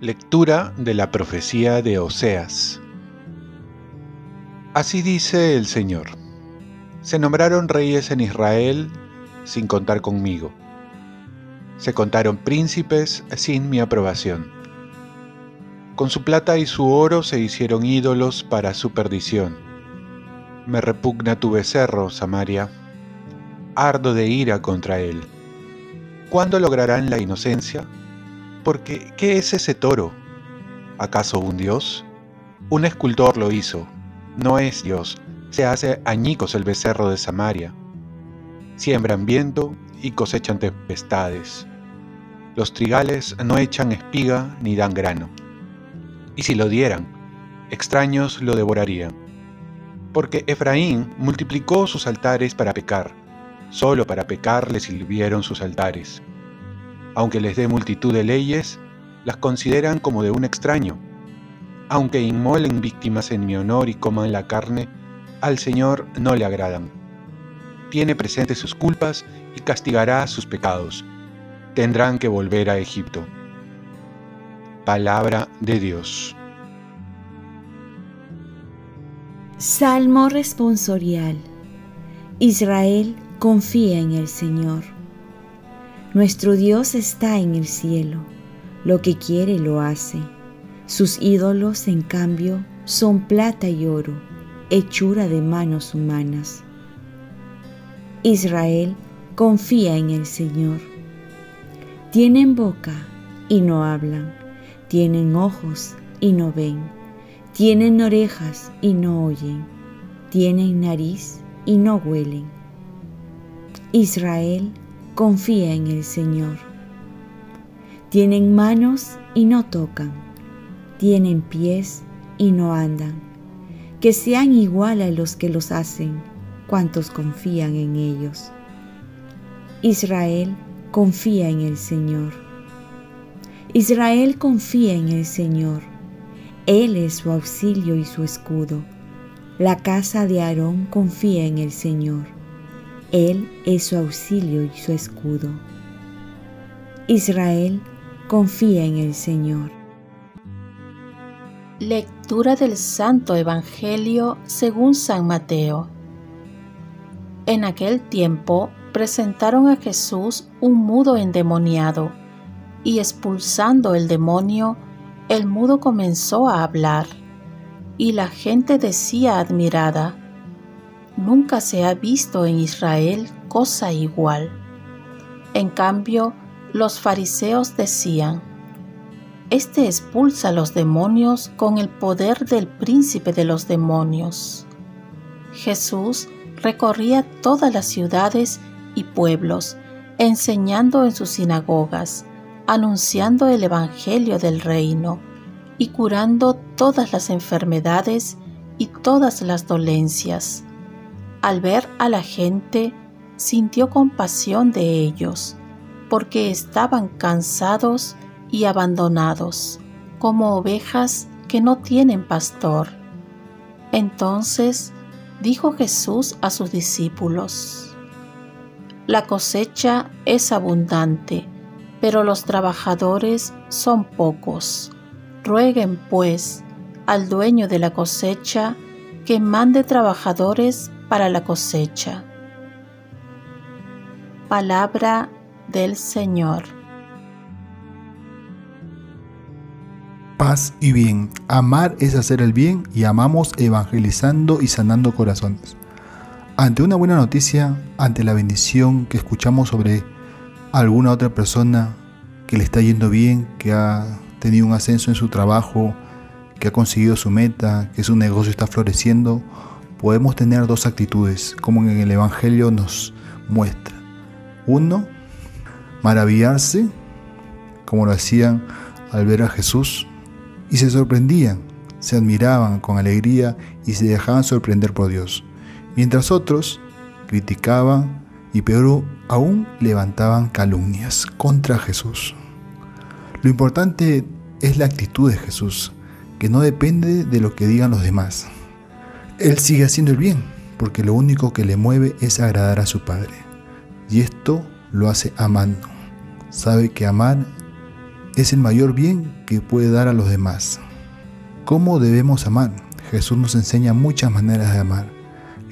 Lectura de la profecía de Oseas. Así dice el Señor. Se nombraron reyes en Israel sin contar conmigo. Se contaron príncipes sin mi aprobación. Con su plata y su oro se hicieron ídolos para su perdición. Me repugna tu becerro, Samaria. Ardo de ira contra él. ¿Cuándo lograrán la inocencia? Porque, ¿qué es ese toro? ¿Acaso un dios? Un escultor lo hizo, no es Dios, se hace añicos el becerro de Samaria. Siembran viento y cosechan tempestades. Los trigales no echan espiga ni dan grano. Y si lo dieran, extraños lo devorarían. Porque Efraín multiplicó sus altares para pecar, solo para pecar le sirvieron sus altares aunque les dé multitud de leyes, las consideran como de un extraño. Aunque inmolen víctimas en mi honor y coman la carne, al Señor no le agradan. Tiene presente sus culpas y castigará sus pecados. Tendrán que volver a Egipto. Palabra de Dios. Salmo responsorial. Israel confía en el Señor. Nuestro Dios está en el cielo, lo que quiere lo hace. Sus ídolos, en cambio, son plata y oro, hechura de manos humanas. Israel confía en el Señor. Tienen boca y no hablan, tienen ojos y no ven, tienen orejas y no oyen, tienen nariz y no huelen. Israel confía en el Señor. Tienen manos y no tocan, tienen pies y no andan. Que sean igual a los que los hacen, cuantos confían en ellos. Israel confía en el Señor. Israel confía en el Señor. Él es su auxilio y su escudo. La casa de Aarón confía en el Señor. Él es su auxilio y su escudo. Israel confía en el Señor. Lectura del Santo Evangelio según San Mateo. En aquel tiempo presentaron a Jesús un mudo endemoniado, y expulsando el demonio, el mudo comenzó a hablar, y la gente decía admirada, Nunca se ha visto en Israel cosa igual. En cambio, los fariseos decían, Este expulsa los demonios con el poder del príncipe de los demonios. Jesús recorría todas las ciudades y pueblos, enseñando en sus sinagogas, anunciando el Evangelio del reino y curando todas las enfermedades y todas las dolencias al ver a la gente, sintió compasión de ellos, porque estaban cansados y abandonados, como ovejas que no tienen pastor. Entonces dijo Jesús a sus discípulos, La cosecha es abundante, pero los trabajadores son pocos. Rueguen, pues, al dueño de la cosecha que mande trabajadores para la cosecha. Palabra del Señor. Paz y bien. Amar es hacer el bien y amamos evangelizando y sanando corazones. Ante una buena noticia, ante la bendición que escuchamos sobre alguna otra persona que le está yendo bien, que ha tenido un ascenso en su trabajo, que ha conseguido su meta, que su negocio está floreciendo, podemos tener dos actitudes, como en el Evangelio nos muestra. Uno, maravillarse, como lo hacían al ver a Jesús, y se sorprendían, se admiraban con alegría y se dejaban sorprender por Dios. Mientras otros criticaban y peor aún levantaban calumnias contra Jesús. Lo importante es la actitud de Jesús, que no depende de lo que digan los demás, Él sigue haciendo el bien, porque lo único que le mueve es agradar a su Padre. Y esto lo hace amando. Sabe que amar es el mayor bien que puede dar a los demás. ¿Cómo debemos amar? Jesús nos enseña muchas maneras de amar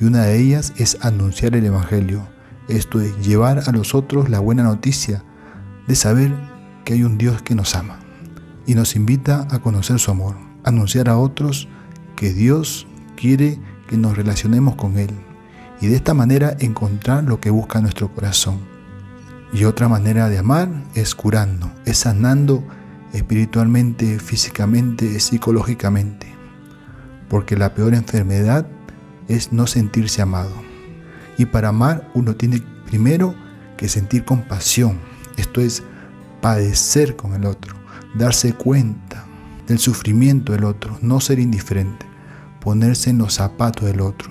y una de ellas es anunciar el Evangelio, esto es llevar a los otros la buena noticia de saber que hay un Dios que nos ama y nos invita a conocer su amor, anunciar a otros que Dios quiere que nos relacionemos con Él y de esta manera encontrar lo que busca nuestro corazón. Y otra manera de amar es curando, es sanando espiritualmente, físicamente, psicológicamente. Porque la peor enfermedad es no sentirse amado. Y para amar uno tiene primero que sentir compasión, esto es padecer con el otro, darse cuenta del sufrimiento del otro, no ser indiferente, ponerse en los zapatos del otro.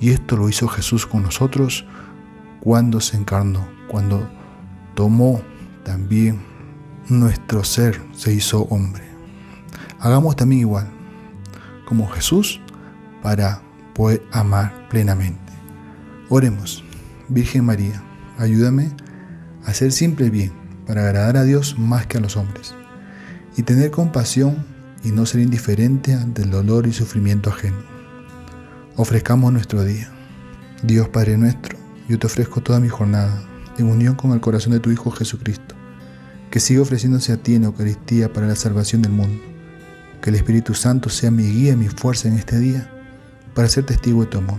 Y esto lo hizo Jesús con nosotros cuando se encarnó, cuando tomó también nuestro ser, se hizo hombre. Hagamos también igual, como Jesús, para poder amar plenamente. Oremos, Virgen María, ayúdame a hacer siempre bien, para agradar a Dios más que a los hombres, y tener compasión y no ser indiferente ante el dolor y sufrimiento ajeno. Ofrezcamos nuestro día. Dios Padre nuestro, yo te ofrezco toda mi jornada en unión con el corazón de tu Hijo Jesucristo, que siga ofreciéndose a ti en Eucaristía para la salvación del mundo. Que el Espíritu Santo sea mi guía y mi fuerza en este día para ser testigo de tu amor.